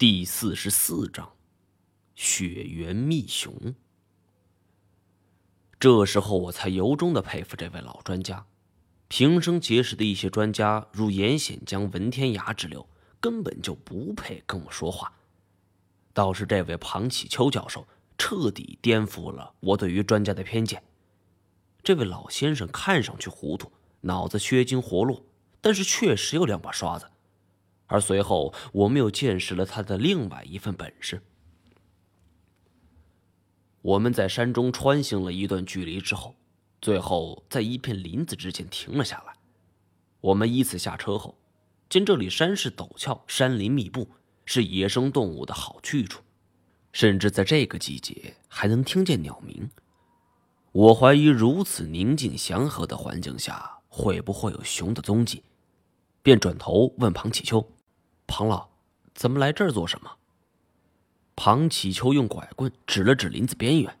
第四十四章，血缘密熊。这时候我才由衷的佩服这位老专家。平生结识的一些专家，如严显江、文天涯之流，根本就不配跟我说话。倒是这位庞启秋教授，彻底颠覆了我对于专家的偏见。这位老先生看上去糊涂，脑子缺筋活络，但是确实有两把刷子。而随后，我们又见识了他的另外一份本事。我们在山中穿行了一段距离之后，最后在一片林子之间停了下来。我们依次下车后，见这里山势陡峭，山林密布，是野生动物的好去处，甚至在这个季节还能听见鸟鸣。我怀疑，如此宁静祥和的环境下，会不会有熊的踪迹？便转头问庞启秋。庞老，怎么来这儿做什么？庞启秋用拐棍指了指林子边缘。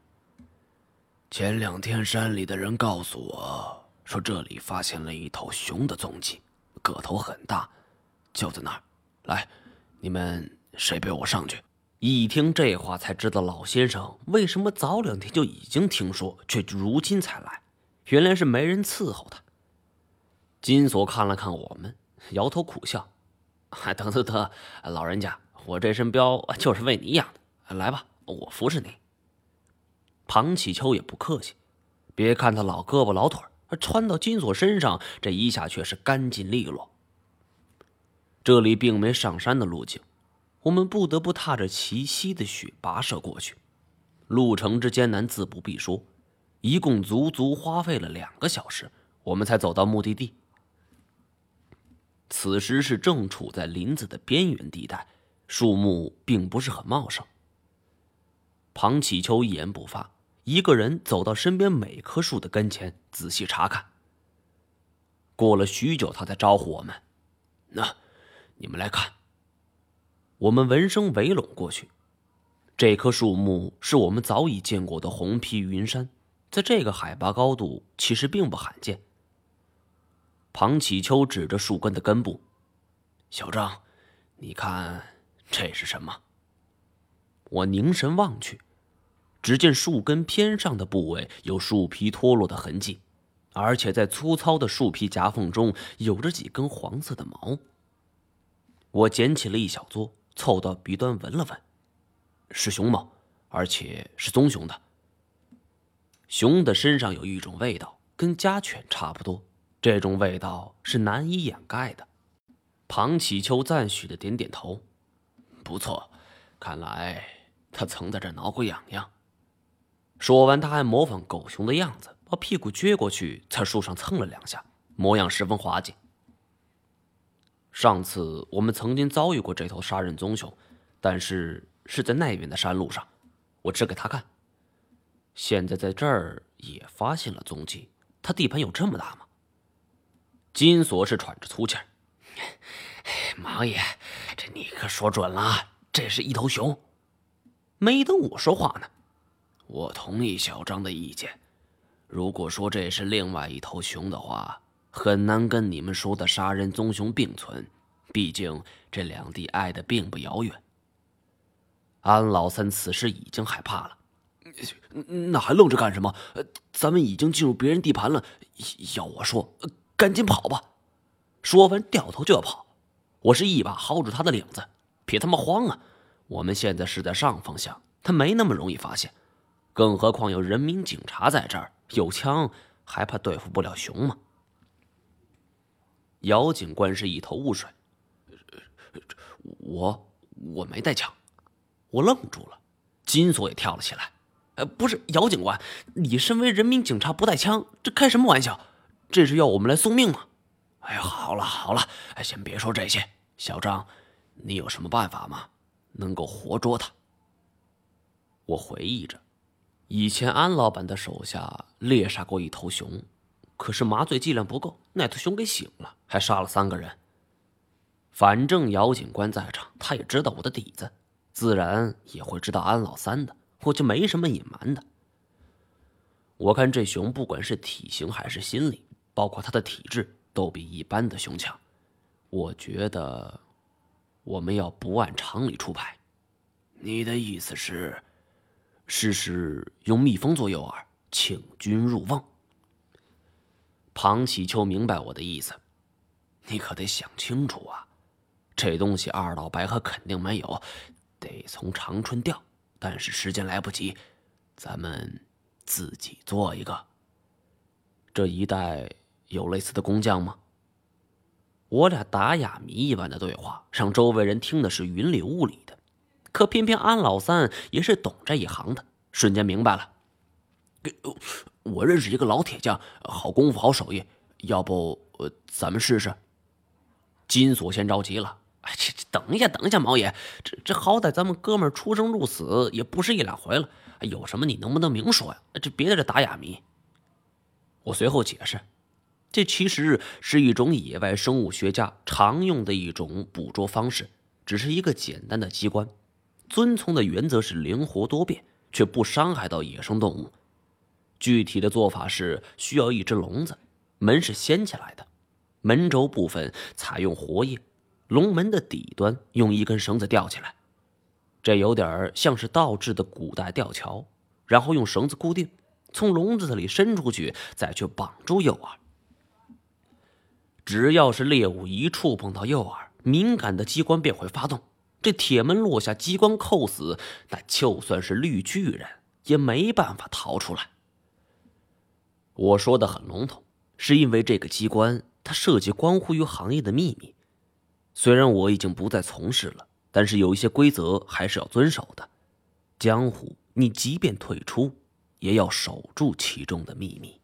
前两天山里的人告诉我说，这里发现了一头熊的踪迹，个头很大，就在那儿。来，你们谁陪我上去？一听这话，才知道老先生为什么早两天就已经听说，却如今才来。原来是没人伺候他。金锁看了看我们，摇头苦笑。哎，得得得，老人家，我这身膘就是为你养的。来吧，我服侍你。庞启秋也不客气，别看他老胳膊老腿儿穿到金锁身上，这一下却是干净利落。这里并没上山的路径，我们不得不踏着齐膝的雪跋涉过去。路程之艰难自不必说，一共足足花费了两个小时，我们才走到目的地。此时是正处在林子的边缘地带，树木并不是很茂盛。庞启秋一言不发，一个人走到身边每棵树的跟前，仔细查看。过了许久，他才招呼我们：“那，你们来看。”我们闻声围拢过去。这棵树木是我们早已见过的红皮云杉，在这个海拔高度，其实并不罕见。庞启秋指着树根的根部：“小张，你看这是什么？”我凝神望去，只见树根偏上的部位有树皮脱落的痕迹，而且在粗糙的树皮夹缝中有着几根黄色的毛。我捡起了一小撮，凑到鼻端闻了闻，是熊毛，而且是棕熊的。熊的身上有一种味道，跟家犬差不多。这种味道是难以掩盖的。庞启秋赞许的点点头：“不错，看来他曾在这挠过痒痒。”说完，他还模仿狗熊的样子，把屁股撅过去，在树上蹭了两下，模样十分滑稽。上次我们曾经遭遇过这头杀人棕熊，但是是在那边的山路上，我指给他看。现在在这儿也发现了踪迹，他地盘有这么大吗？金锁是喘着粗气儿，王爷，这你可说准了，这是一头熊。没等我说话呢，我同意小张的意见。如果说这是另外一头熊的话，很难跟你们说的杀人棕熊并存，毕竟这两地挨得并不遥远。安老三此时已经害怕了，那还愣着干什么？咱们已经进入别人地盘了，要我说。赶紧跑吧！说完，掉头就要跑。我是一把薅住他的领子，别他妈慌啊！我们现在是在上方向，他没那么容易发现。更何况有人民警察在这儿，有枪还怕对付不了熊吗？姚警官是一头雾水。我我没带枪，我愣住了。金锁也跳了起来。呃，不是姚警官，你身为人民警察不带枪，这开什么玩笑？这是要我们来送命吗？哎呀，好了好了，哎先别说这些。小张，你有什么办法吗？能够活捉他？我回忆着，以前安老板的手下猎杀过一头熊，可是麻醉剂量不够，那头熊给醒了，还杀了三个人。反正姚警官在场，他也知道我的底子，自然也会知道安老三的，我就没什么隐瞒的。我看这熊不管是体型还是心理。包括他的体质都比一般的熊强，我觉得，我们要不按常理出牌。你的意思是，试试用蜜蜂做诱饵，请君入瓮。庞启秋明白我的意思，你可得想清楚啊！这东西二老白河肯定没有，得从长春调，但是时间来不及，咱们自己做一个。这一带有类似的工匠吗？我俩打哑谜一般的对话，让周围人听的是云里雾里的。可偏偏安老三也是懂这一行的，瞬间明白了。我认识一个老铁匠，好功夫，好手艺，要不咱们试试？金锁先着急了：“哎，这这，等一下，等一下，毛爷，这这好歹咱们哥们出生入死也不是一两回了，有什么你能不能明说呀？这别在这打哑谜。”我随后解释：“这其实是一种野外生物学家常用的一种捕捉方式，只是一个简单的机关，遵从的原则是灵活多变，却不伤害到野生动物。”具体的做法是需要一只笼子，门是掀起来的，门轴部分采用活页，笼门的底端用一根绳子吊起来，这有点像是倒置的古代吊桥，然后用绳子固定，从笼子里伸出去，再去绑住诱饵。只要是猎物一触碰到诱饵，敏感的机关便会发动，这铁门落下，机关扣死，那就算是绿巨人也没办法逃出来。我说的很笼统，是因为这个机关它涉及关乎于行业的秘密。虽然我已经不再从事了，但是有一些规则还是要遵守的。江湖，你即便退出，也要守住其中的秘密。